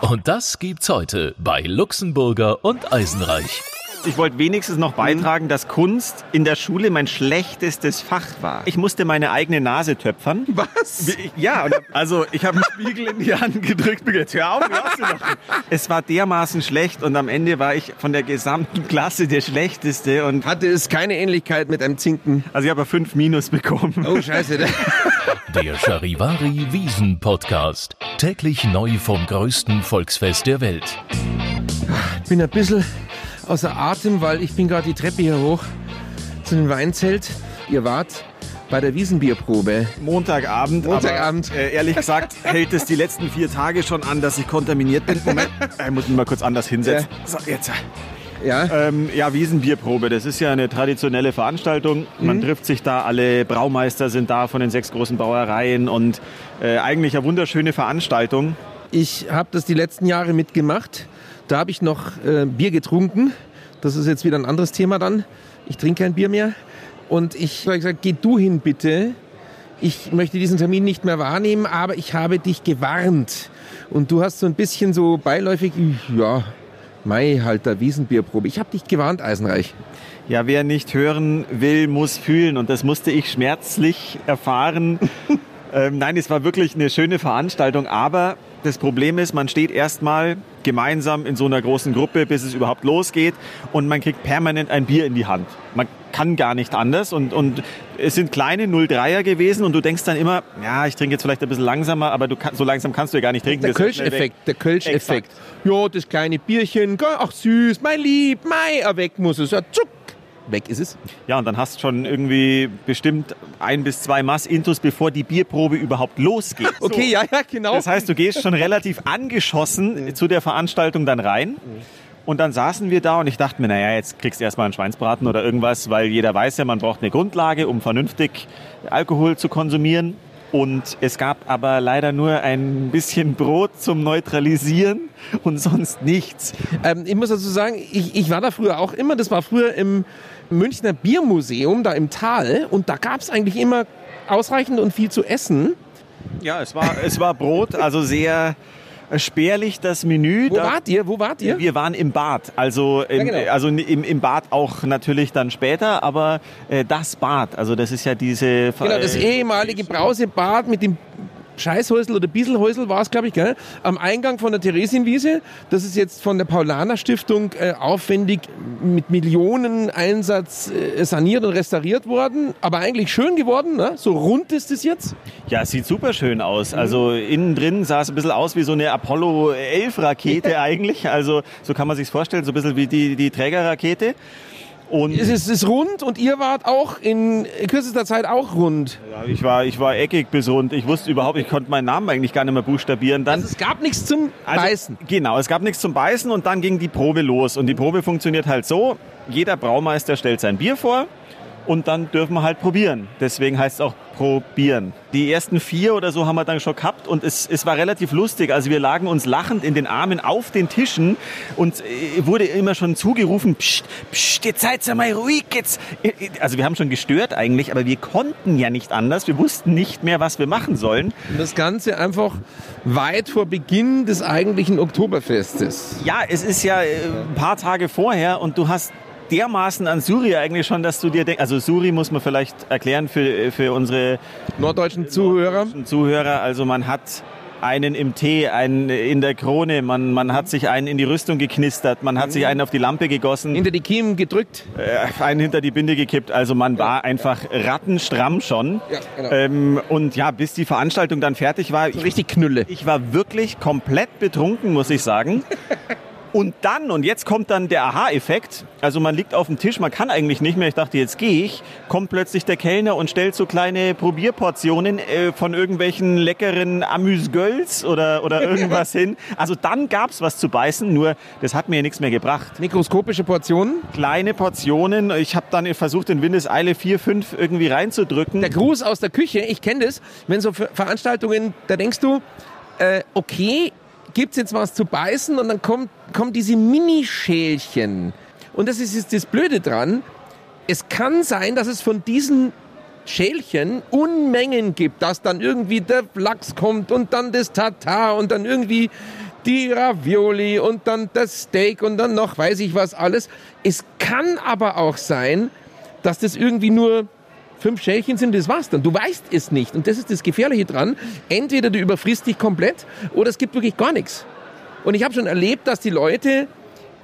Und das gibt's heute bei Luxemburger und Eisenreich. Ich wollte wenigstens noch beitragen, dass Kunst in der Schule mein schlechtestes Fach war. Ich musste meine eigene Nase töpfern. Was? Ja, und also ich habe einen Spiegel in die Hand gedrückt. Jetzt hör auf, hör auf. Es war dermaßen schlecht und am Ende war ich von der gesamten Klasse der Schlechteste. Und Hatte es keine Ähnlichkeit mit einem Zinken? also ich habe fünf Minus bekommen. Oh, scheiße. Der Charivari Wiesen Podcast. Täglich neu vom größten Volksfest der Welt. Ich bin ein bisschen außer Atem, weil ich bin gerade die Treppe hier hoch zu dem Weinzelt. Ihr wart bei der Wiesenbierprobe. Montagabend. Montagabend. Aber, äh, ehrlich gesagt hält es die letzten vier Tage schon an, dass ich kontaminiert bin. Moment, ich muss mich mal kurz anders hinsetzen. So, jetzt. Ja? Ähm, ja, Wiesenbierprobe, das ist ja eine traditionelle Veranstaltung. Man trifft sich da, alle Braumeister sind da von den sechs großen Brauereien und äh, eigentlich eine wunderschöne Veranstaltung. Ich habe das die letzten Jahre mitgemacht. Da habe ich noch äh, Bier getrunken. Das ist jetzt wieder ein anderes Thema dann. Ich trinke kein Bier mehr. Und ich habe gesagt, geh du hin bitte. Ich möchte diesen Termin nicht mehr wahrnehmen, aber ich habe dich gewarnt. Und du hast so ein bisschen so beiläufig, ja, Mai, halt der Wiesenbierprobe. Ich habe dich gewarnt, Eisenreich. Ja, wer nicht hören will, muss fühlen und das musste ich schmerzlich erfahren. ähm, nein, es war wirklich eine schöne Veranstaltung, aber das Problem ist, man steht erstmal gemeinsam in so einer großen Gruppe, bis es überhaupt losgeht und man kriegt permanent ein Bier in die Hand. Man kann gar nicht anders und, und es sind kleine 03er gewesen und du denkst dann immer, ja, ich trinke jetzt vielleicht ein bisschen langsamer, aber du kann, so langsam kannst du ja gar nicht trinken. Der. Kölsch-Effekt, der Kölsch-Effekt. Ja, das kleine Bierchen, ach süß, mein Lieb, mei, weg muss es, ja, zuck, weg ist es. Ja, und dann hast du schon irgendwie bestimmt ein bis zwei Mass Intus, bevor die Bierprobe überhaupt losgeht. Okay, So. ja, ja, genau. Das heißt, du gehst schon relativ angeschossen zu der Veranstaltung dann rein. Und dann saßen wir da und ich dachte mir, naja, jetzt kriegst du erstmal einen Schweinsbraten oder irgendwas, weil jeder weiß ja, man braucht eine Grundlage, um vernünftig Alkohol zu konsumieren. Und es gab aber leider nur ein bisschen Brot zum Neutralisieren und sonst nichts. Ähm, ich muss dazu sagen, ich, ich war da früher auch immer, das war früher im Münchner Biermuseum, da im Tal, und da gab es eigentlich immer ausreichend und viel zu essen. Ja, es war, es war Brot, also sehr spärlich das Menü. Wo Da- wart ihr? Wo wart ihr? Wir waren im Bad, also, im, Ja, genau. also im, im Bad auch natürlich dann später, aber äh, das Bad, also das ist ja diese... Genau, das äh, ehemalige Brausebad mit dem Scheißhäusl oder Bieselhäusl war es, glaube ich, gell? am Eingang von der Theresienwiese. Das ist jetzt von der Paulaner Stiftung äh, aufwendig mit Millionen Einsatz äh, saniert und restauriert worden, aber eigentlich schön geworden. Ne? So rund ist es jetzt. Ja, es sieht super schön aus. Also innen drin sah es ein bisschen aus wie so eine Apollo 11 Rakete eigentlich. Also so kann man sich vorstellen, so ein bisschen wie die, die Trägerrakete. Und Es ist, es ist rund und ihr wart auch in kürzester Zeit auch rund. ja, ich war, ich war eckig bis rund. Ich wusste überhaupt, ich konnte meinen Namen eigentlich gar nicht mehr buchstabieren. Dann Also es gab nichts zum Also, Beißen. Genau, es gab nichts zum Beißen und dann ging die Probe los. Und die Probe funktioniert halt so, jeder Braumeister stellt sein Bier vor und dann dürfen wir halt probieren. Deswegen heißt es auch probieren. Die ersten vier oder so haben wir dann schon gehabt und es, es war relativ lustig. Also wir lagen uns lachend in den Armen auf den Tischen und äh, wurde immer schon zugerufen, pst, pst, jetzt seid ihr mal ruhig, jetzt. Also wir haben schon gestört eigentlich, aber wir konnten ja nicht anders. Wir wussten nicht mehr, was wir machen sollen. Und das Ganze einfach weit vor Beginn des eigentlichen Oktoberfestes. Ja, es ist ja äh, ein paar Tage vorher und du hast dermaßen an Suri eigentlich schon, dass du dir denkst, also Suri muss man vielleicht erklären für, für unsere Norddeutschen Zuhörer. Zuhörer, also man hat einen im Tee, einen in der Krone, man, man hat sich einen in die Rüstung geknistert, man hat sich einen auf die Lampe gegossen, Hinter die Kiemen gedrückt. äh, einen hinter die Binde gekippt, also man war einfach rattenstramm schon. Ja, genau. ähm, und ja, bis die Veranstaltung dann fertig war, ich Richtig Knülle. ich war wirklich komplett betrunken, muss ich sagen. Und dann, und jetzt kommt dann der Aha-Effekt, also man liegt auf dem Tisch, man kann eigentlich nicht mehr, ich dachte, jetzt gehe ich, kommt plötzlich der Kellner und stellt so kleine Probierportionen äh, von irgendwelchen leckeren Amüsgölz oder, oder irgendwas hin. Also dann gab's was zu beißen, nur das hat mir ja nichts mehr gebracht. Mikroskopische Portionen. Kleine Portionen, ich habe dann versucht, in Windeseile vier, fünf irgendwie reinzudrücken. Der Gruß aus der Küche, ich kenne das, wenn so Ver- Veranstaltungen, da denkst du, äh, okay, gibt's jetzt was zu beißen und dann kommt, kommen diese Minischälchen. Und das ist jetzt das Blöde dran. Es kann sein, dass es von diesen Schälchen Unmengen gibt, dass dann irgendwie der Lachs kommt und dann das Tatar und dann irgendwie die Ravioli und dann das Steak und dann noch weiß ich was alles. Es kann aber auch sein, dass das irgendwie nur fünf Schälchen sind, das war's dann. Du weißt es nicht. Und das ist das Gefährliche dran. Entweder du überfrisst dich komplett oder es gibt wirklich gar nichts. Und ich habe schon erlebt, dass die Leute,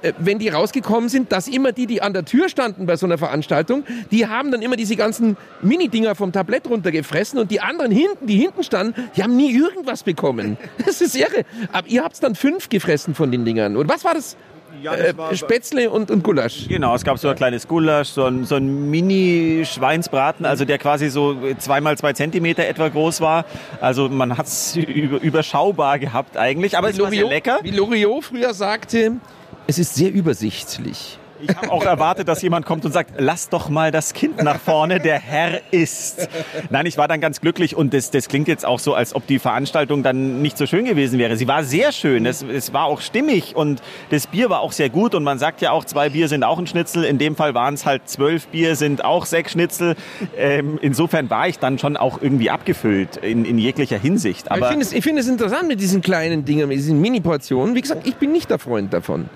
äh, wenn die rausgekommen sind, dass immer die, die an der Tür standen bei so einer Veranstaltung, die haben dann immer diese ganzen Mini-Dinger vom Tablett runtergefressen und die anderen hinten, die hinten standen, die haben nie irgendwas bekommen. Das ist irre. Aber ihr habt dann fünf gefressen von den Dingern. Und was war das? Ja, Äh, Spätzle und, und Gulasch. Genau, es gab so ein kleines Gulasch, so ein, so ein Mini-Schweinsbraten, also der quasi so zweimal zwei Zentimeter etwa groß war. Also man hat es über, überschaubar gehabt eigentlich, aber es war sehr lecker. Wie Loriot früher sagte, es ist sehr übersichtlich. Ich habe auch erwartet, dass jemand kommt und sagt, lass doch mal das Kind nach vorne, der Herr ist. Nein, ich war dann ganz glücklich und das, das klingt jetzt auch so, als ob die Veranstaltung dann nicht so schön gewesen wäre. Sie war sehr schön, es, es war auch stimmig und das Bier war auch sehr gut und man sagt ja auch, zwei Bier sind auch ein Schnitzel. In dem Fall waren es halt zwölf Bier, sind auch sechs Schnitzel. Ähm, insofern war ich dann schon auch irgendwie abgefüllt in, in jeglicher Hinsicht. Aber ich finde es, ich finde es interessant mit diesen kleinen Dingen, mit diesen Mini-Portionen. Wie gesagt, ich bin nicht der Freund davon.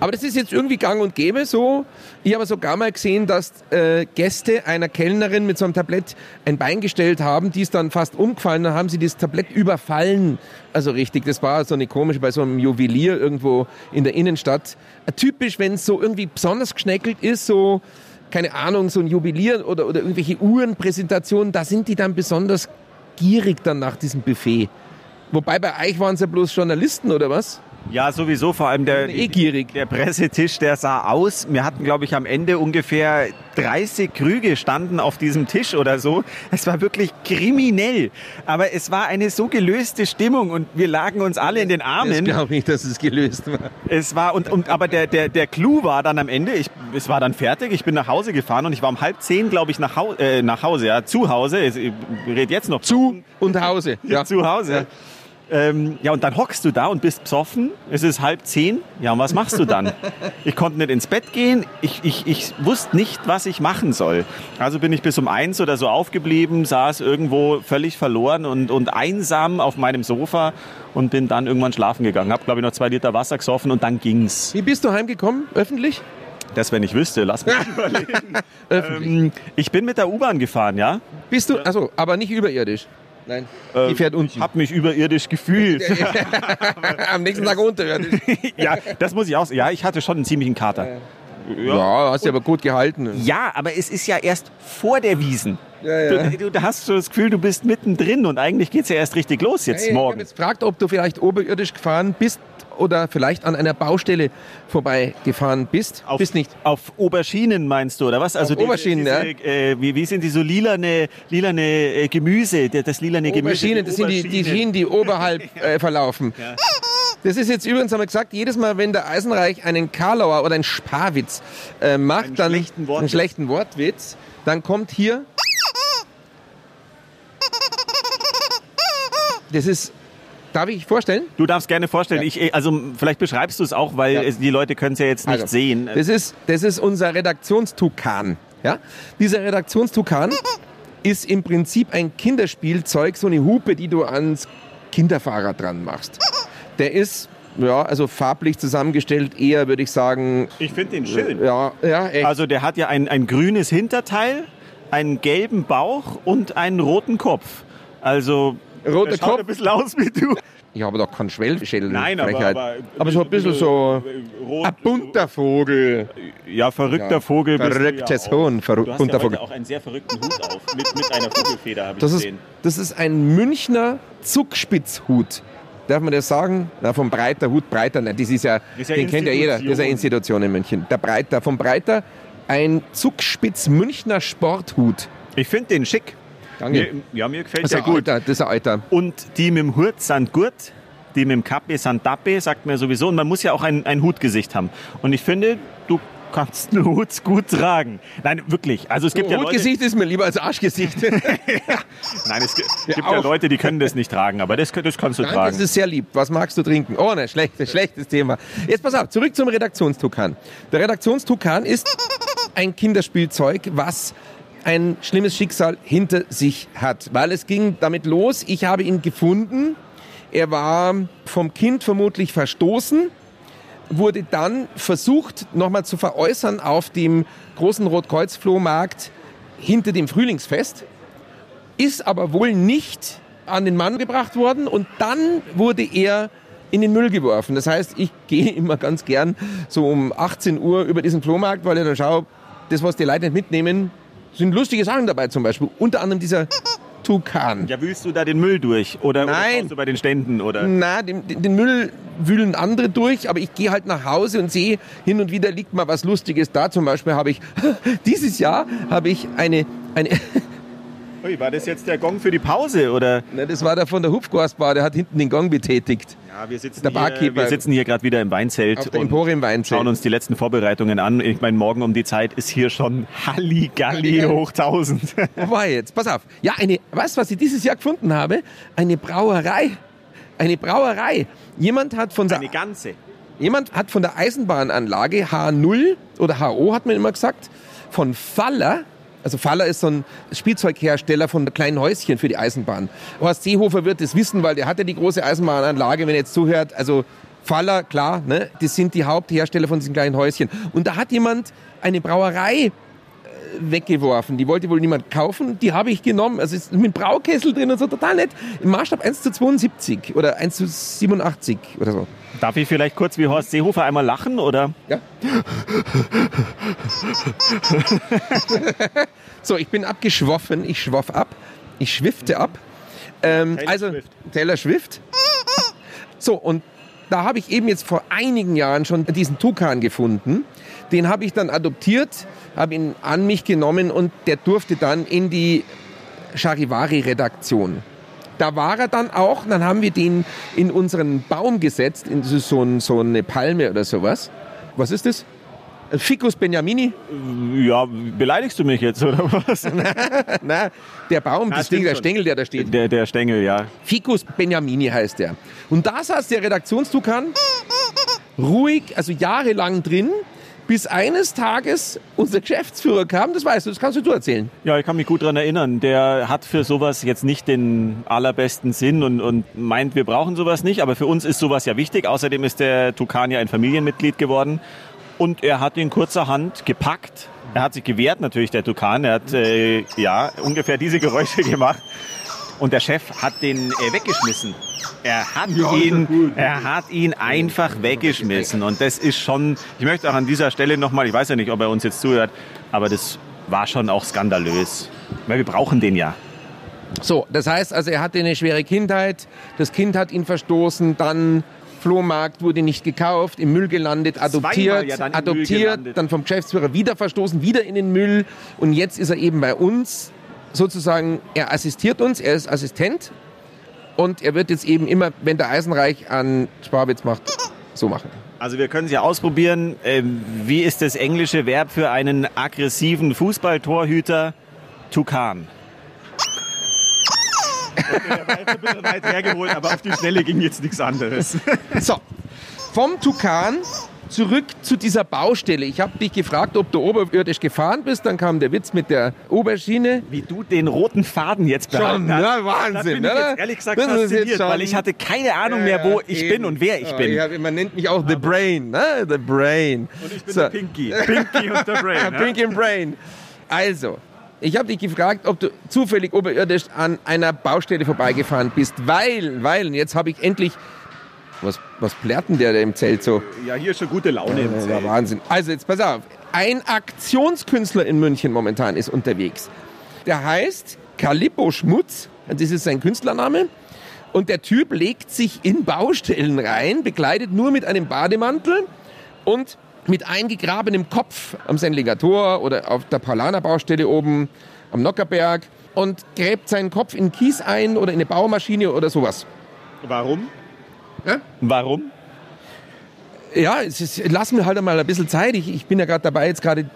Aber das ist jetzt irgendwie gang und gäbe so. Ich habe sogar mal gesehen, dass äh, Gäste einer Kellnerin mit so einem Tablett ein Bein gestellt haben, die ist dann fast umgefallen, dann haben sie das Tablett überfallen. Also richtig, das war so eine komische, bei so einem Juwelier irgendwo in der Innenstadt. Äh, typisch, wenn es so irgendwie besonders geschneckelt ist, so, keine Ahnung, so ein Juwelier oder, oder irgendwelche Uhrenpräsentationen, da sind die dann besonders gierig dann nach diesem Buffet. Wobei bei euch waren es ja bloß Journalisten oder was? Ja, sowieso, vor allem der, Eh gierig. der Pressetisch, der sah aus. Wir hatten, glaube ich, am Ende ungefähr 30 Krüge standen auf diesem Tisch oder so. Es war wirklich kriminell. Aber es war eine so gelöste Stimmung und wir lagen uns alle in den Ich Armen. glaube nicht, dass es gelöst war. Es war, und, und, aber der, der, der Clou war dann am Ende, ich, es war dann fertig, ich bin nach Hause gefahren und ich war um halb zehn, glaube ich, nach, Hau, äh, nach Hause, ja, zu Hause. Ich, ich rede jetzt noch Zu und Hause. Ja. zu Hause. Ähm, ja, und dann hockst du da und bist besoffen. Es ist halb zehn. Ja, und was machst du dann? ich konnte nicht ins Bett gehen. Ich, ich, ich wusste nicht, was ich machen soll. Also bin ich bis um eins oder so aufgeblieben, saß irgendwo völlig verloren und, und einsam auf meinem Sofa und bin dann irgendwann schlafen gegangen. Hab, glaube ich, noch zwei Liter Wasser gesoffen und dann ging's. Wie bist du heimgekommen? Öffentlich? Das, wenn ich wüsste, lass mich überlegen. ähm, ich bin mit der U-Bahn gefahren, ja. Bist du, also, aber nicht überirdisch. Nein. Die fährt Ich unten. habe mich überirdisch gefühlt. Am nächsten Tag unterirdisch. ja, das muss ich auch. Ja, ich hatte schon einen ziemlichen Kater. Ja, hast du aber gut gehalten. Ja, aber es ist ja erst vor der Wiesen. Ja, ja. Du, du, hast so das Gefühl, du bist mittendrin und eigentlich geht's ja erst richtig los jetzt Hey, Ich morgen. jetzt gefragt, ob du vielleicht oberirdisch gefahren bist oder vielleicht an einer Baustelle vorbeigefahren bist. Auf, bist nicht. Auf Oberschienen meinst du, oder was? Also Auf Oberschienen, diese, äh, wie, wie sind die so lilane, lilane äh, Gemüse, das lilane Gemüse? Oberschienen, das sind die, die Schienen, die oberhalb äh, verlaufen. Das ist jetzt übrigens, haben wir gesagt, jedes Mal, wenn der Eisenreich einen Karlauer oder einen Sparwitz äh, macht, Einen dann schlechten Wortwitz. einen schlechten Wortwitz, dann kommt hier. Das ist, darf ich vorstellen? Du darfst gerne vorstellen, Ja. ich, äh, also vielleicht beschreibst du es auch, weil Ja. es, die Leute können es ja jetzt nicht Also, sehen. Das ist, das ist unser Redaktionstukan. Ja? Dieser Redaktionstukan ist im Prinzip ein Kinderspielzeug, so eine Hupe, die du ans Kinderfahrrad dran machst. Der ist, ja, also farblich zusammengestellt, eher würde ich sagen, Ich finde den schön. ja, ja, echt. Also der hat ja ein, ein grünes Hinterteil, einen gelben Bauch und einen roten Kopf. Also Roter der schaut Kopf? ein bisschen aus wie du. ich habe doch keinen Schwellschädel. Nein, aber, aber, aber so ein bisschen so rot, ein bunter Vogel. Ja, verrückter Ja, Vogel. verrücktes ja auch. Huhn, verrück- Du hast bunter ja Vogel. auch einen sehr verrückten Hut auf, mit, mit einer Vogelfeder, habe ich Das ist, gesehen. das ist ein Münchner Zuckspitzhut. Darf man das sagen? Na, vom Breiter Hut, Breiter, nein, das ist ja, ist ja den kennt ja jeder, das ist eine Institution. Institution in München. Der Breiter, vom Breiter ein Zuckspitz Münchner Sporthut. Ich finde den schick. Danke. Mir, ja, mir gefällt Das ist der gut. Alter, das ist ein Alter. Und die mit dem Hut sind gut, die mit dem Kappe sind Dappe, sagt man sowieso. Und man muss ja auch ein, ein Hutgesicht haben. Und ich finde, du kannst einen Hut gut tragen. Nein, wirklich. Also es gibt ja Leute, Hutgesicht ist mir lieber als Arschgesicht. Nein, es gibt, gibt ja auch. Leute, die können das nicht tragen, aber das, das kannst du das tragen. ist sehr lieb. Was magst du trinken? Oh, ne, schlechtes, schlechtes Thema. Jetzt pass auf, zurück zum Redaktionstukan. Der Redaktionstukan ist ein Kinderspielzeug, was ein schlimmes Schicksal hinter sich hat. Weil es ging damit los, ich habe ihn gefunden Er war vom Kind vermutlich verstoßen, wurde dann versucht, nochmal zu veräußern auf dem großen Rotkreuz-Flohmarkt hinter dem Frühlingsfest, ist aber wohl nicht an den Mann gebracht worden und dann wurde er in den Müll geworfen. Das heißt, ich gehe immer ganz gern so um 18 Uhr über diesen Flohmarkt, weil ich dann schaue, das, was die Leute nicht mitnehmen, sind lustige Sachen dabei zum Beispiel. Unter anderem dieser Tukan. Ja, wühlst du da den Müll durch? Oder, Nein. oder du bei den Ständen? Oder? Na, den, den Müll wühlen andere durch, aber ich gehe halt nach Hause und sehe, hin und wieder liegt mal was Lustiges da. Zum Beispiel habe ich, dieses Jahr habe ich eine, eine Ui, war das jetzt der Gong für die Pause? Oder? Na, das war der von der Hupfgastbar, der hat hinten den Gong betätigt. Ja, wir sitzen Der hier, wir sitzen hier gerade wieder im Weinzelt Auf der Emporium Weinzelt. schauen uns die letzten Vorbereitungen an. Ich meine, morgen um die Zeit ist hier schon Halligalli hoch 1000. Wo war ich jetzt? Pass auf. Ja, eine, weißt du, was ich dieses Jahr gefunden habe? Eine Brauerei. Eine Brauerei. Jemand hat von der, Eine ganze. jemand hat von der Eisenbahnanlage H0 oder HO hat man immer gesagt, von Faller, also Faller ist so ein Spielzeughersteller von kleinen Häuschen für die Eisenbahn. Horst Seehofer wird das wissen, weil der hat ja die große Eisenbahnanlage, wenn er jetzt zuhört. Also Faller, klar, ne, das sind die Haupthersteller von diesen kleinen Häuschen. Und da hat jemand eine Brauerei weggeworfen. Die wollte wohl niemand kaufen. Die habe ich genommen. Also es ist mit Braukessel drin und so, total nett. Im Maßstab 1 zu 72 oder 1 zu 87 oder so. Darf ich vielleicht kurz wie Horst Seehofer einmal lachen? Oder? Ja. so, ich bin abgeschwoffen. Ich schwoff ab. Ich schwifte ab. Ähm, Taylor also, Swift. Taylor Swift. So, und da habe ich eben jetzt vor einigen Jahren schon diesen Tukan gefunden. Den habe ich dann adoptiert, habe ihn an mich genommen und der durfte dann in die Charivari-Redaktion. Da war er dann auch, dann haben wir den in unseren Baum gesetzt, in so, so, ein- so eine Palme oder sowas. Was ist das? Ficus Beniamini? Ja, beleidigst du mich jetzt oder was? Na, der Baum, Na, Ding, der schon. Stängel, der da steht. Der, der Stängel, ja. Ficus Beniamini heißt der. Und da saß der Redaktionstukan ruhig, also jahrelang drin, bis eines Tages unser Geschäftsführer kam. Das weißt du, das kannst du erzählen. Ja, ich kann mich gut dran erinnern. Der hat für sowas jetzt nicht den allerbesten Sinn und, und meint, wir brauchen sowas nicht. Aber für uns ist sowas ja wichtig. Außerdem ist der Tukan ja ein Familienmitglied geworden. Und er hat ihn kurzerhand gepackt. Er hat sich gewehrt, natürlich, der Tukan. Er hat äh, ja ungefähr diese Geräusche gemacht. Und der Chef hat den äh, weggeschmissen. Er hat, ihn, er hat ihn einfach weggeschmissen. Und das ist schon, ich möchte auch an dieser Stelle nochmal, ich weiß ja nicht, ob er uns jetzt zuhört, aber das war schon auch skandalös. Weil wir brauchen den ja. So, das heißt also, er hatte eine schwere Kindheit, das Kind hat ihn verstoßen, dann Flohmarkt wurde nicht gekauft, im Müll gelandet, adoptiert, ja dann adoptiert, gelandet. dann vom Geschäftsführer wieder verstoßen, wieder in den Müll und jetzt ist er eben bei uns, sozusagen, er assistiert uns, er ist Assistent und er wird jetzt eben immer, wenn der Eisenreich an Sparwitz macht, so machen. Also wir können es ja ausprobieren. Ähm, wie ist das englische Verb für einen aggressiven Fußballtorhüter? Tukan. Der war jetzt ein bisschen weit hergeholt, aber auf die Schnelle ging jetzt nichts anderes. So, vom Tukan zurück zu dieser Baustelle. Ich habe dich gefragt, ob du oberirdisch gefahren bist. Dann kam der Witz mit der Oberschiene. Wie du den roten Faden jetzt behalten Schon, hast. ja, Da Wahnsinn, ich jetzt ehrlich gesagt Das fasziniert, weil ich hatte keine Ahnung mehr, wo ich bin und wer ich bin. Ja, man nennt mich auch The Brain, ne? The Brain. Und ich bin So. der Pinky. Pinky und der Brain. Ja, ja? Pinky and Brain. Also, ich habe dich gefragt, ob du zufällig oberirdisch an einer Baustelle vorbeigefahren bist, weil, weil, und jetzt habe ich endlich, was, was plärrt denn der da im Zelt so? Ja, hier ist schon gute Laune im Ja, Zelt. Wahnsinn. Also jetzt pass auf. Ein Aktionskünstler in München momentan ist unterwegs. Der heißt Calippo Schmutz. Das ist sein Künstlername. Und der Typ legt sich in Baustellen rein, bekleidet nur mit einem Bademantel und mit eingegrabenem Kopf am Sendlinger Tor oder auf der Paulaner Baustelle oben am Nockerberg und gräbt seinen Kopf in Kies ein oder in eine Baumaschine oder sowas. Warum? Ja? Warum? Ja, ist, lass mir halt mal ein bisschen Zeit. Ich, ich bin ja gerade dabei, jetzt gerade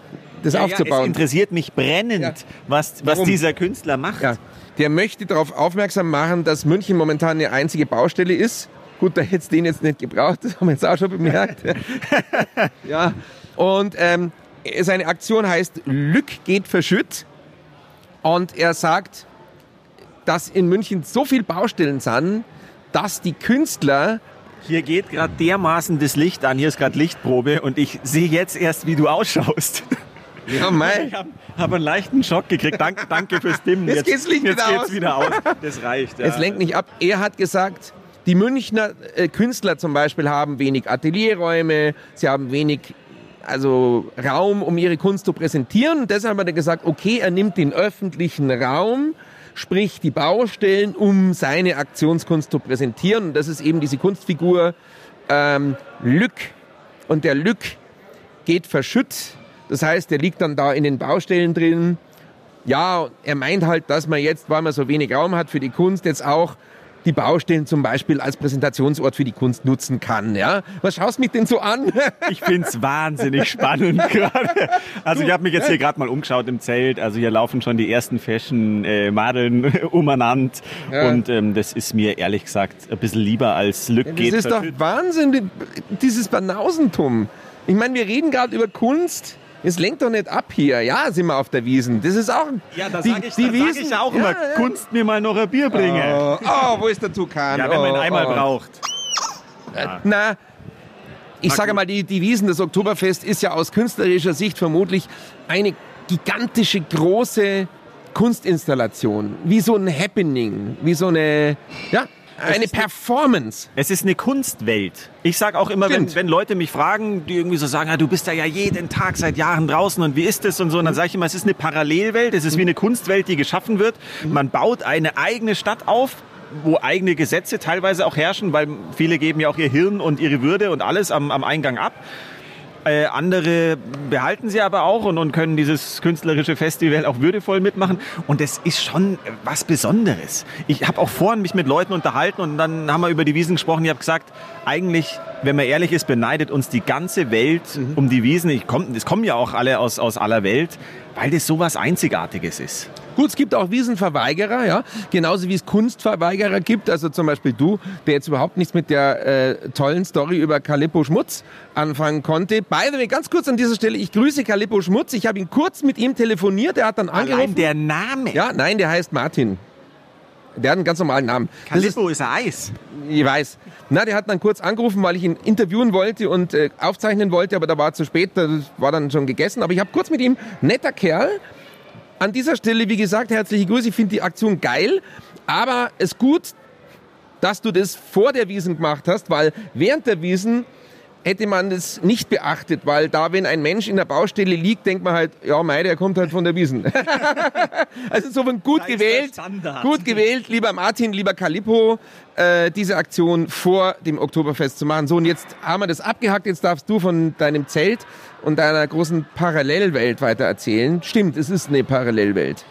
das Ja, ja, es aufzubauen. interessiert mich brennend, Ja. was, was Warum? dieser Künstler macht. Ja, der möchte darauf aufmerksam machen, dass München momentan eine einzige Baustelle ist. Gut, da hätte es den jetzt nicht gebraucht, das haben wir jetzt auch schon bemerkt. ja, und ähm, seine Aktion heißt Lück geht verschütt. Und er sagt, dass in München so viele Baustellen sind, dass die Künstler Hier geht gerade dermaßen das Licht an. Hier ist gerade Lichtprobe und ich sehe jetzt erst, wie du ausschaust. ja, mei, Ich habe hab einen leichten Schock gekriegt. Danke, danke fürs Dimmen. Jetzt geht's Licht jetzt wieder geht's aus. wieder aus. Das reicht. Ja. es lenkt nicht ab. Er hat gesagt, die Münchner äh, Künstler zum Beispiel haben wenig Atelierräume, sie haben wenig also Raum, um ihre Kunst zu präsentieren. Und deshalb hat er gesagt, okay, er nimmt den öffentlichen Raum, sprich die Baustellen, um seine Aktionskunst zu präsentieren. Und das ist eben diese Kunstfigur ähm, Lück. Und der Lück geht verschütt. Das heißt, der liegt dann da in den Baustellen drin. Ja, er meint halt, dass man jetzt, weil man so wenig Raum hat für die Kunst, jetzt auch die Baustellen zum Beispiel als Präsentationsort für die Kunst nutzen kann. Ja? Was schaust mich denn so an? Ich find's wahnsinnig spannend gerade. Also ich habe mich jetzt hier gerade mal umgeschaut im Zelt. Also hier laufen schon die ersten Fashion-Madeln umeinander. Ja. Und ähm, das ist mir ehrlich gesagt ein bisschen lieber als Lück Das geht ist doch. Wahnsinn, dieses Banausentum. Ich meine, wir reden gerade über Kunst. Es lenkt doch nicht ab hier. Ja, sind wir auf der Wiesen. Das ist auch. Ja, da die, sage ich, die da sag Wiesen, ich auch ja, immer, ja. Kunst mir mal noch ein Bier bringe. Oh, oh, wo ist der Tukan? Ja, wenn man ihn oh, einmal oh. braucht. Na, ich Na sage gut. mal, die, die Wiesen, das Oktoberfest ist ja aus künstlerischer Sicht vermutlich eine gigantische, große Kunstinstallation. Wie so ein Happening, wie so eine, ja, eine Performance. Es ist eine Kunstwelt. Ich sage auch immer, wenn, wenn Leute mich fragen, die irgendwie so sagen, ja, du bist da ja jeden Tag seit Jahren draußen und wie ist das und so, und dann sage ich immer, es ist eine Parallelwelt, es ist wie eine Kunstwelt, die geschaffen wird. Man baut eine eigene Stadt auf, wo eigene Gesetze teilweise auch herrschen, weil viele geben ja auch ihr Hirn und ihre Würde und alles am, am Eingang ab. Äh, andere behalten sie aber auch und, und können dieses künstlerische Festival auch würdevoll mitmachen. Und das ist schon was Besonderes. Ich habe auch vorhin mich mit Leuten unterhalten und dann haben wir über die Wiesen gesprochen. Ich habe gesagt, eigentlich, wenn man ehrlich ist, beneidet uns die ganze Welt um die Wiesen. Ich komm, es kommen ja auch alle aus, aus aller Welt, weil das so was Einzigartiges ist. Gut, es gibt auch Wiesenverweigerer, ja, genauso wie es Kunstverweigerer gibt. Also zum Beispiel du, der jetzt überhaupt nichts mit der äh, tollen Story über Calippo Schmutz anfangen konnte. By the way, ganz kurz an dieser Stelle, ich grüße Calippo Schmutz. Ich habe ihn kurz mit ihm telefoniert, er hat dann Allein angerufen. der Name. Ja, nein, der heißt Martin. Der hat einen ganz normalen Namen. Ist, Calippo ist ein Eis. ich weiß. Na, der hat dann kurz angerufen, weil ich ihn interviewen wollte und äh, aufzeichnen wollte, aber da war zu spät, das war dann schon gegessen. Aber ich habe kurz mit ihm, netter Kerl. An dieser Stelle, wie gesagt, herzliche Grüße. Ich finde die Aktion geil, aber es ist gut, dass du das vor der Wiesen gemacht hast, weil während der Wiesen hätte man das nicht beachtet, weil da, wenn ein Mensch in der Baustelle liegt, denkt man halt, ja, mei, der kommt halt von der Wiesen. also gut Da ist der gewählt, gut gewählt, lieber Martin, lieber Calippo, äh, diese Aktion vor dem Oktoberfest zu machen. So, und jetzt haben wir das abgehakt, jetzt darfst du von deinem Zelt und deiner großen Parallelwelt weiter erzählen. Stimmt, es ist eine Parallelwelt.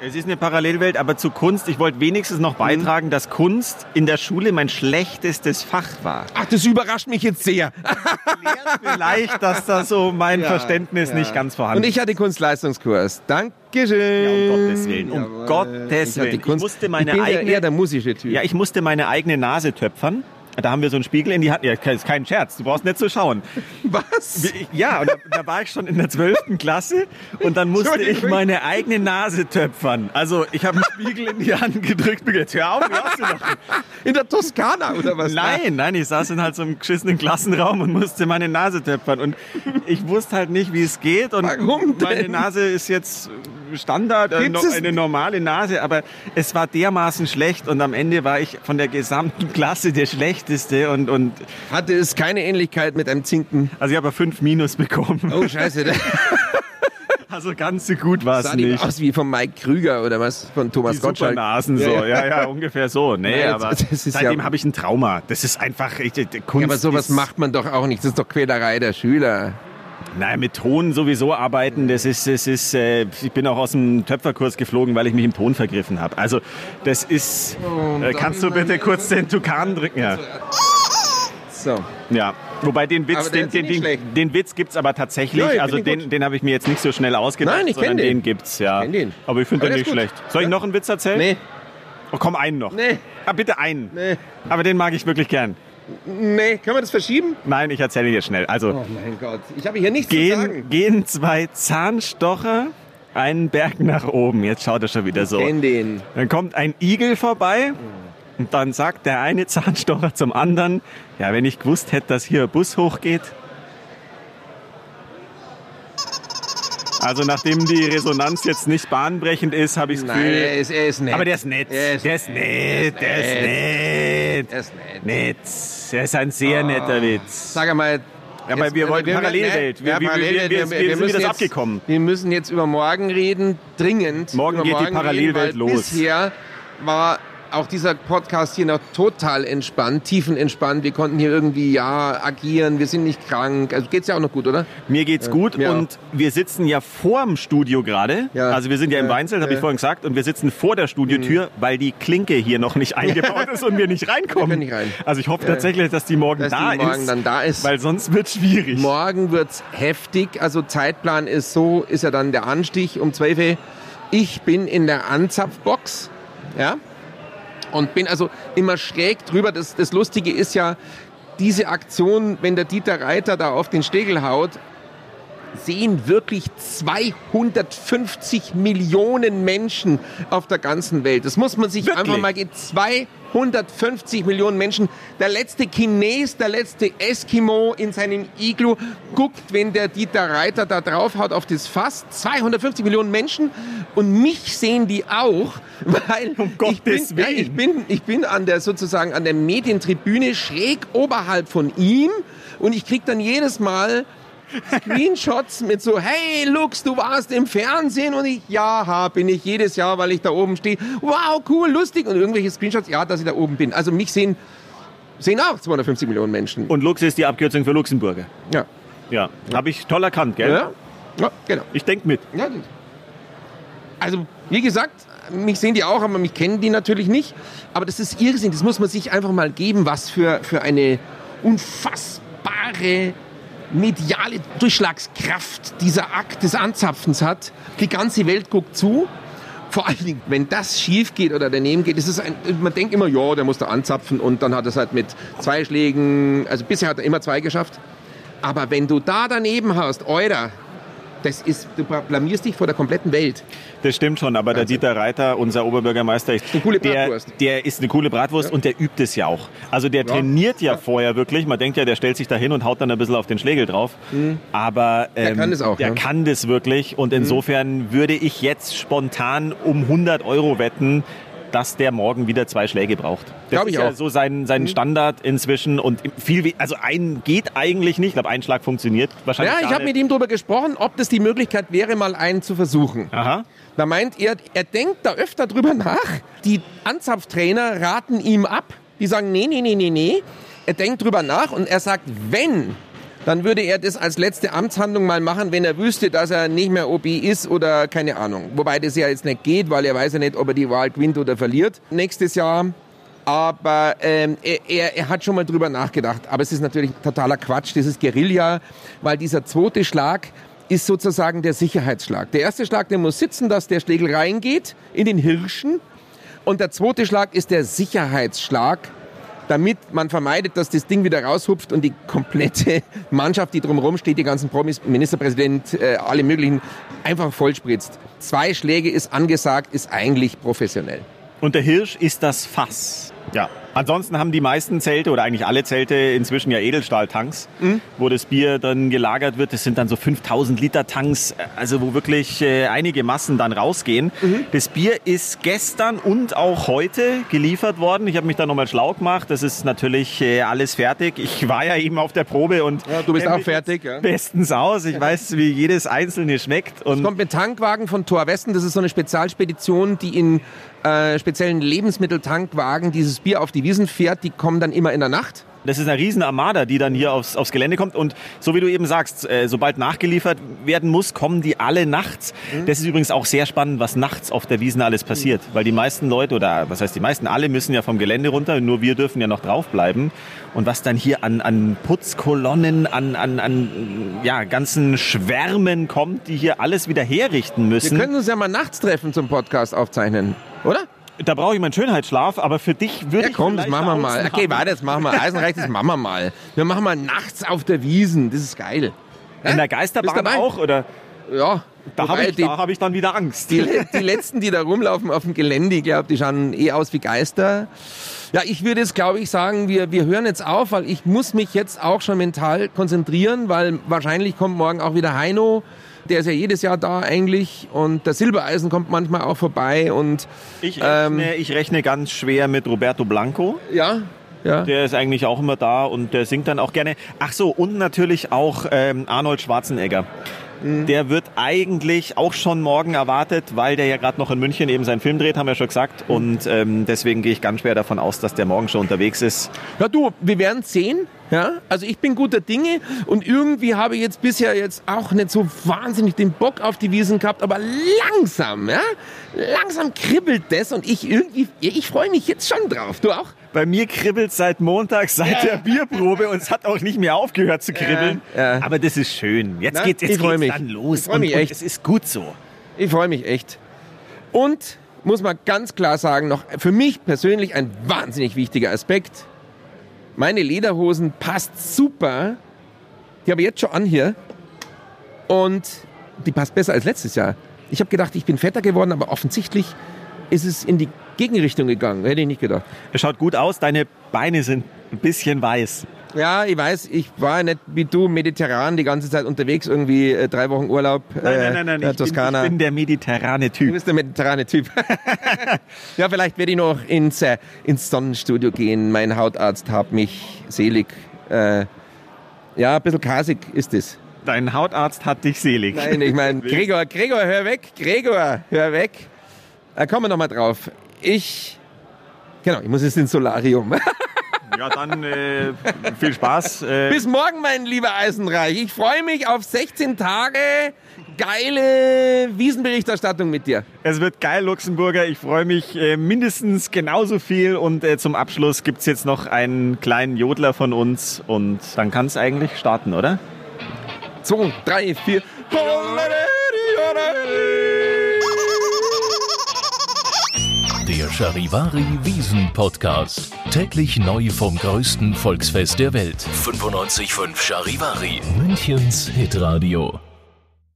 Es ist eine Parallelwelt, aber zu Kunst, ich wollte wenigstens noch beitragen, dass Kunst in der Schule mein schlechtestes Fach war. Ach, das überrascht mich jetzt sehr. Vielleicht, dass da so mein Ja, Verständnis ja. nicht ganz vorhanden Und ich hatte Kunstleistungskurs. Dankeschön. Ja, um Gottes Willen, um Jawohl. Gottes Ich hatte Willen. Ich Kunst. musste meine ich eigene- eher der musische Typ. Ja, ich musste meine eigene Nase töpfern. Da haben wir so einen Spiegel in die Hand. Ja, ist kein Scherz, du brauchst nicht zu schauen. Was? Ja, und da, da war ich schon in der 12. Klasse und dann musste ich meine eigene Nase töpfern. Also ich habe einen Spiegel in die Hand gedrückt und gesagt, hör auf, hörst du doch. In der Toskana oder was? Nein, nein, ich saß in halt so einem geschissenen Klassenraum und musste meine Nase töpfern. Und ich wusste halt nicht, wie es geht. Und Warum denn? meine Nase ist jetzt Standard, äh, no- eine normale Nase, aber es war dermaßen schlecht und am Ende war ich von der gesamten Klasse der Schlechteste und, und Hatte es keine Ähnlichkeit mit einem Zinken? also ich habe fünf Minus bekommen. Oh, scheiße. Also ganz so gut war es nicht. aus wie von Mike Krüger oder was? Von Thomas Die Gottschalk. Supernasen so, ja, ja, ungefähr so. Nee, Nein, aber das- das ist seitdem ja- habe ich ein Trauma. Das ist einfach, ich, die Kunst Ja, aber sowas ist, macht man doch auch nicht. Das ist doch Quälerei der Schüler. Naja, mit Ton sowieso arbeiten, das ist, das ist, äh, ich bin auch aus dem Töpferkurs geflogen, weil ich mich im Ton vergriffen habe. Also das ist, äh, kannst du bitte kurz den Tukan drücken? Ja. So. ja. Wobei den Witz, den, den, den, den Witz gibt's aber tatsächlich. Ja, also den, den habe ich mir jetzt nicht so schnell ausgedacht, Nein, ich sondern den. den gibt's, ja. den. Aber ich finde den nicht schlecht. Soll ich noch einen Witz erzählen? Nee, Oh, komm, einen noch. nee, Ah, bitte einen. nee. Aber den mag ich wirklich gern. Nee, können wir das verschieben? Nein, ich erzähle dir schnell. Also, Oh mein Gott, ich habe hier nichts zu gehen, sagen. gehen zwei Zahnstocher einen Berg nach oben. Jetzt schaut er schon wieder so. Kenn den. Dann kommt ein Igel vorbei Und dann sagt der eine Zahnstocher zum anderen, ja, wenn ich gewusst hätte, dass hier ein Bus hochgeht. Also nachdem die Resonanz jetzt nicht bahnbrechend ist, habe ich das Nein, Gefühl... er ist, er ist nett. aber der ist nett. Er ist der ist nett. Der ist nett. Er ist nett. Nett. Er ist ein sehr netter Witz. Sag einmal. Ja, aber wir wollten Parallelwelt. Wir- sind wieder jetzt- abgekommen. Wir müssen jetzt über morgen reden, dringend. Morgen geht die Parallelwelt los. Bisher war auch dieser Podcast hier noch total entspannt, tiefenentspannt. Wir konnten hier irgendwie, ja, agieren, wir sind nicht krank. Also geht's ja auch noch gut, oder? Mir geht's gut mir und wir sitzen ja vorm Studio gerade. Ja. Also wir sind ja im Ja. Weinzelt, habe ich Ja. Mhm. vorhin gesagt, und wir sitzen vor der Studiotür, weil die Klinke hier noch nicht eingebaut ist und wir nicht reinkommen. Wir nicht rein. Also ich hoffe tatsächlich, dass die morgen Dass da die morgen ist, dann da ist. weil sonst wird schwierig. Morgen wird's heftig. Also Zeitplan ist so, ist ja dann der Anstich um 12 Uhr. Ich bin in der Anzapfbox, ja, und bin also immer schräg drüber. Das, das Lustige ist ja, diese Aktion, wenn der Dieter Reiter da auf den Stegel haut, sehen wirklich 250 Millionen Menschen auf der ganzen Welt. Das muss man sich Wirklich? einfach mal geben. 250 Millionen Menschen. Der letzte Chines, der letzte Eskimo in seinem Iglu guckt, wenn der Dieter Reiter da draufhaut auf das Fass. 250 Millionen Menschen. Und mich sehen die auch, weil Um ich, bin, ja, ich bin, ich bin an der sozusagen an der Medientribüne schräg oberhalb von ihm und ich krieg dann jedes Mal Screenshots mit so, hey Lux, du warst im Fernsehen und ich, ja, ha, bin ich jedes Jahr, weil ich da oben stehe. Wow, cool, lustig und irgendwelche Screenshots, ja, dass ich da oben bin. Also mich sehen, sehen auch 250 Millionen Menschen. Und Lux ist die Abkürzung für Luxemburger. ja. Ja, habe ich toll erkannt, gell? ja, ja, genau. Ich denk mit. Ja, also, wie gesagt, mich sehen die auch, aber mich kennen die natürlich nicht. Aber das ist Irrsinn, das muss man sich einfach mal geben, was für, für eine unfassbare mediale Durchschlagskraft dieser Akt des Anzapfens hat. Die ganze Welt guckt zu. Vor allen Dingen, wenn das schief geht oder daneben geht, ist es ein, man denkt immer, ja, der muss da anzapfen und dann hat er es halt mit zwei Schlägen, also bisher hat er immer zwei geschafft. Aber wenn du da daneben hast, Eurer, das ist, du blamierst dich vor der kompletten Welt. Das stimmt schon, aber der Dieter Reiter, unser Oberbürgermeister, Eine coole der, Bratwurst. der ist eine coole Bratwurst und der übt es ja auch. Also der trainiert ja, vorher wirklich. Man denkt ja, der stellt sich da hin und haut dann ein bisschen auf den Schlägel drauf. Aber ähm, kann das auch, Der ja. kann das wirklich und insofern würde ich jetzt spontan um 100 Euro wetten, dass der morgen wieder zwei Schläge braucht. Das ich ist ja auch. Mhm. so sein, sein Standard inzwischen und viel, also ein geht eigentlich nicht. Ich glaube, ein Schlag funktioniert wahrscheinlich Ja, ich habe mit ihm darüber gesprochen, ob das die Möglichkeit wäre, mal einen zu versuchen. Aha. Da meint er, er denkt da öfter drüber nach. Die Anzapftrainer raten ihm ab. Die sagen, nee, nee, nee, nee, nee. Er denkt drüber nach und er sagt, wenn, dann würde er das als letzte Amtshandlung mal machen, wenn er wüsste, dass er nicht mehr OB ist oder keine Ahnung. Wobei das ja jetzt nicht geht, weil er weiß ja nicht, ob er die Wahl gewinnt oder verliert nächstes Jahr. Aber ähm, er, er, hat schon mal drüber nachgedacht. Aber es ist natürlich totaler Quatsch, das ist Guerilla, weil dieser zweite Schlag ist sozusagen der Sicherheitsschlag. Der erste Schlag, der muss sitzen, dass der Schlägel reingeht in den Hirschen. Und der zweite Schlag ist der Sicherheitsschlag, damit man vermeidet, dass das Ding wieder raushupft und die komplette Mannschaft, die drumherum steht, die ganzen Promis, Ministerpräsident, äh, alle möglichen, einfach vollspritzt. Zwei Schläge ist angesagt, ist eigentlich professionell. Und der Hirsch ist das Fass. Ja. Ansonsten haben die meisten Zelte oder eigentlich alle Zelte inzwischen ja Edelstahltanks, wo das Bier dann gelagert wird. Das sind dann so 5000 Liter Tanks, also wo wirklich äh, einige Massen dann rausgehen. Das Bier ist gestern und auch heute geliefert worden. Ich habe mich da nochmal schlau gemacht. Das ist natürlich äh, alles fertig. Ich war ja eben auf der Probe und Ja, du bist auch fertig, ja. bestens aus. Ich weiß, wie jedes einzelne schmeckt. Und Kommt mit Tankwagen von Tor Westen. Das ist so eine Spezialspedition, die in äh, speziellen Lebensmitteltankwagen dieses Bier auf die Wiesen fährt. Die kommen dann immer in der Nacht. Das ist eine riesen Armada, die dann hier aufs, aufs Gelände kommt. Und so wie du eben sagst, äh, sobald nachgeliefert werden muss, kommen die alle nachts. Das ist übrigens auch sehr spannend, was nachts auf der Wiesn alles passiert. Weil die meisten Leute, oder was heißt die meisten, alle müssen ja vom Gelände runter, nur wir dürfen ja noch draufbleiben. Und was dann hier an, an Putzkolonnen, an, an, an ja, ganzen Schwärmen kommt, die hier alles wieder herrichten Wir müssen. können uns ja mal nachts treffen zum Podcast aufzeichnen, oder? Da brauche ich meinen Schönheitsschlaf, aber für dich würde Ja ich komm, das machen wir mal. Okay, haben. warte, das machen wir. Eisenreich, das machen wir mal. Wir machen mal nachts auf der Wiesen. Das ist geil. In der Geisterbahn auch? Oder? Ja, Da habe ich, die, da hab ich dann wieder Angst. die, die letzten, die da rumlaufen auf dem Gelände, ich glaube, die schauen eh aus wie Geister. Ja, ich würde jetzt, glaube ich, sagen, wir, wir hören jetzt auf, weil ich muss mich jetzt auch schon mental konzentrieren, weil wahrscheinlich kommt morgen auch wieder Heino. Der ist ja jedes Jahr da eigentlich und der Silbereisen kommt manchmal auch vorbei und Ich Ähm, rechne, ich rechne ganz schwer mit Roberto Blanco. ja, ja. Der ist eigentlich auch immer da und der singt dann auch gerne. Ach so, und natürlich auch ähm, Arnold Schwarzenegger. Mhm. Der wird eigentlich auch schon morgen erwartet, weil der ja gerade noch in München eben seinen Film dreht, haben wir schon gesagt. Mhm. Und ähm, deswegen gehe ich ganz schwer davon aus, dass der morgen schon unterwegs ist. Ja, du, wir werden sehen. Ja, also ich bin guter Dinge und irgendwie habe ich jetzt bisher jetzt auch nicht so wahnsinnig den Bock auf die Wiesen gehabt, aber langsam, ja, langsam kribbelt das und ich irgendwie, ich freue mich jetzt schon drauf. Du auch? Bei mir kribbelt seit Montag, seit der Bierprobe und es hat auch nicht mehr aufgehört zu kribbeln. Ja, ja. Aber das ist schön. Jetzt Na, geht's, ich jetzt geht's mich. dann los. Ich freu mich und, echt. Und es ist gut so. Ich freue mich echt. Und muss man ganz klar sagen, noch für mich persönlich ein wahnsinnig wichtiger Aspekt. Meine Lederhosen passt super. Die habe ich jetzt schon an hier. Und die passt besser als letztes Jahr. Ich habe gedacht, ich bin fetter geworden, aber offensichtlich ist es in die Gegenrichtung gegangen. Hätte ich nicht gedacht. Es schaut gut aus, deine Beine sind ein bisschen weiß. Ja, ich weiß, ich war nicht wie du mediterran die ganze Zeit unterwegs, irgendwie äh, drei Wochen Urlaub. Nein, nein, nein, nein. Äh, Ich, bin, Toskana. ich bin der mediterrane Du Typ. bist der mediterrane Typ. ja, vielleicht werde ich noch ins, äh, ins Sonnenstudio gehen. Mein Hautarzt hat mich selig. Äh, ja, ein bisschen kasig ist es. Dein Hautarzt hat dich selig. Nein, ich meine, Gregor, Gregor, hör weg. Gregor, hör weg. Da kommen wir nochmal drauf. Ich, genau, ich muss jetzt ins Solarium. Ja, dann äh, viel Spaß. Äh. Bis morgen, mein lieber Eisenreich. Ich freue mich auf 16 Tage geile Wiesenberichterstattung mit dir. Es wird geil, Luxemburger. Ich freue mich äh, mindestens genauso viel. Und äh, zum Abschluss gibt es jetzt noch einen kleinen Jodler von uns. Und dann kann es eigentlich starten, oder? 2, 3, 4. Charivari Wiesen Podcast. Täglich neu vom größten Volksfest der Welt. 95.5 Charivari. Münchens Hitradio.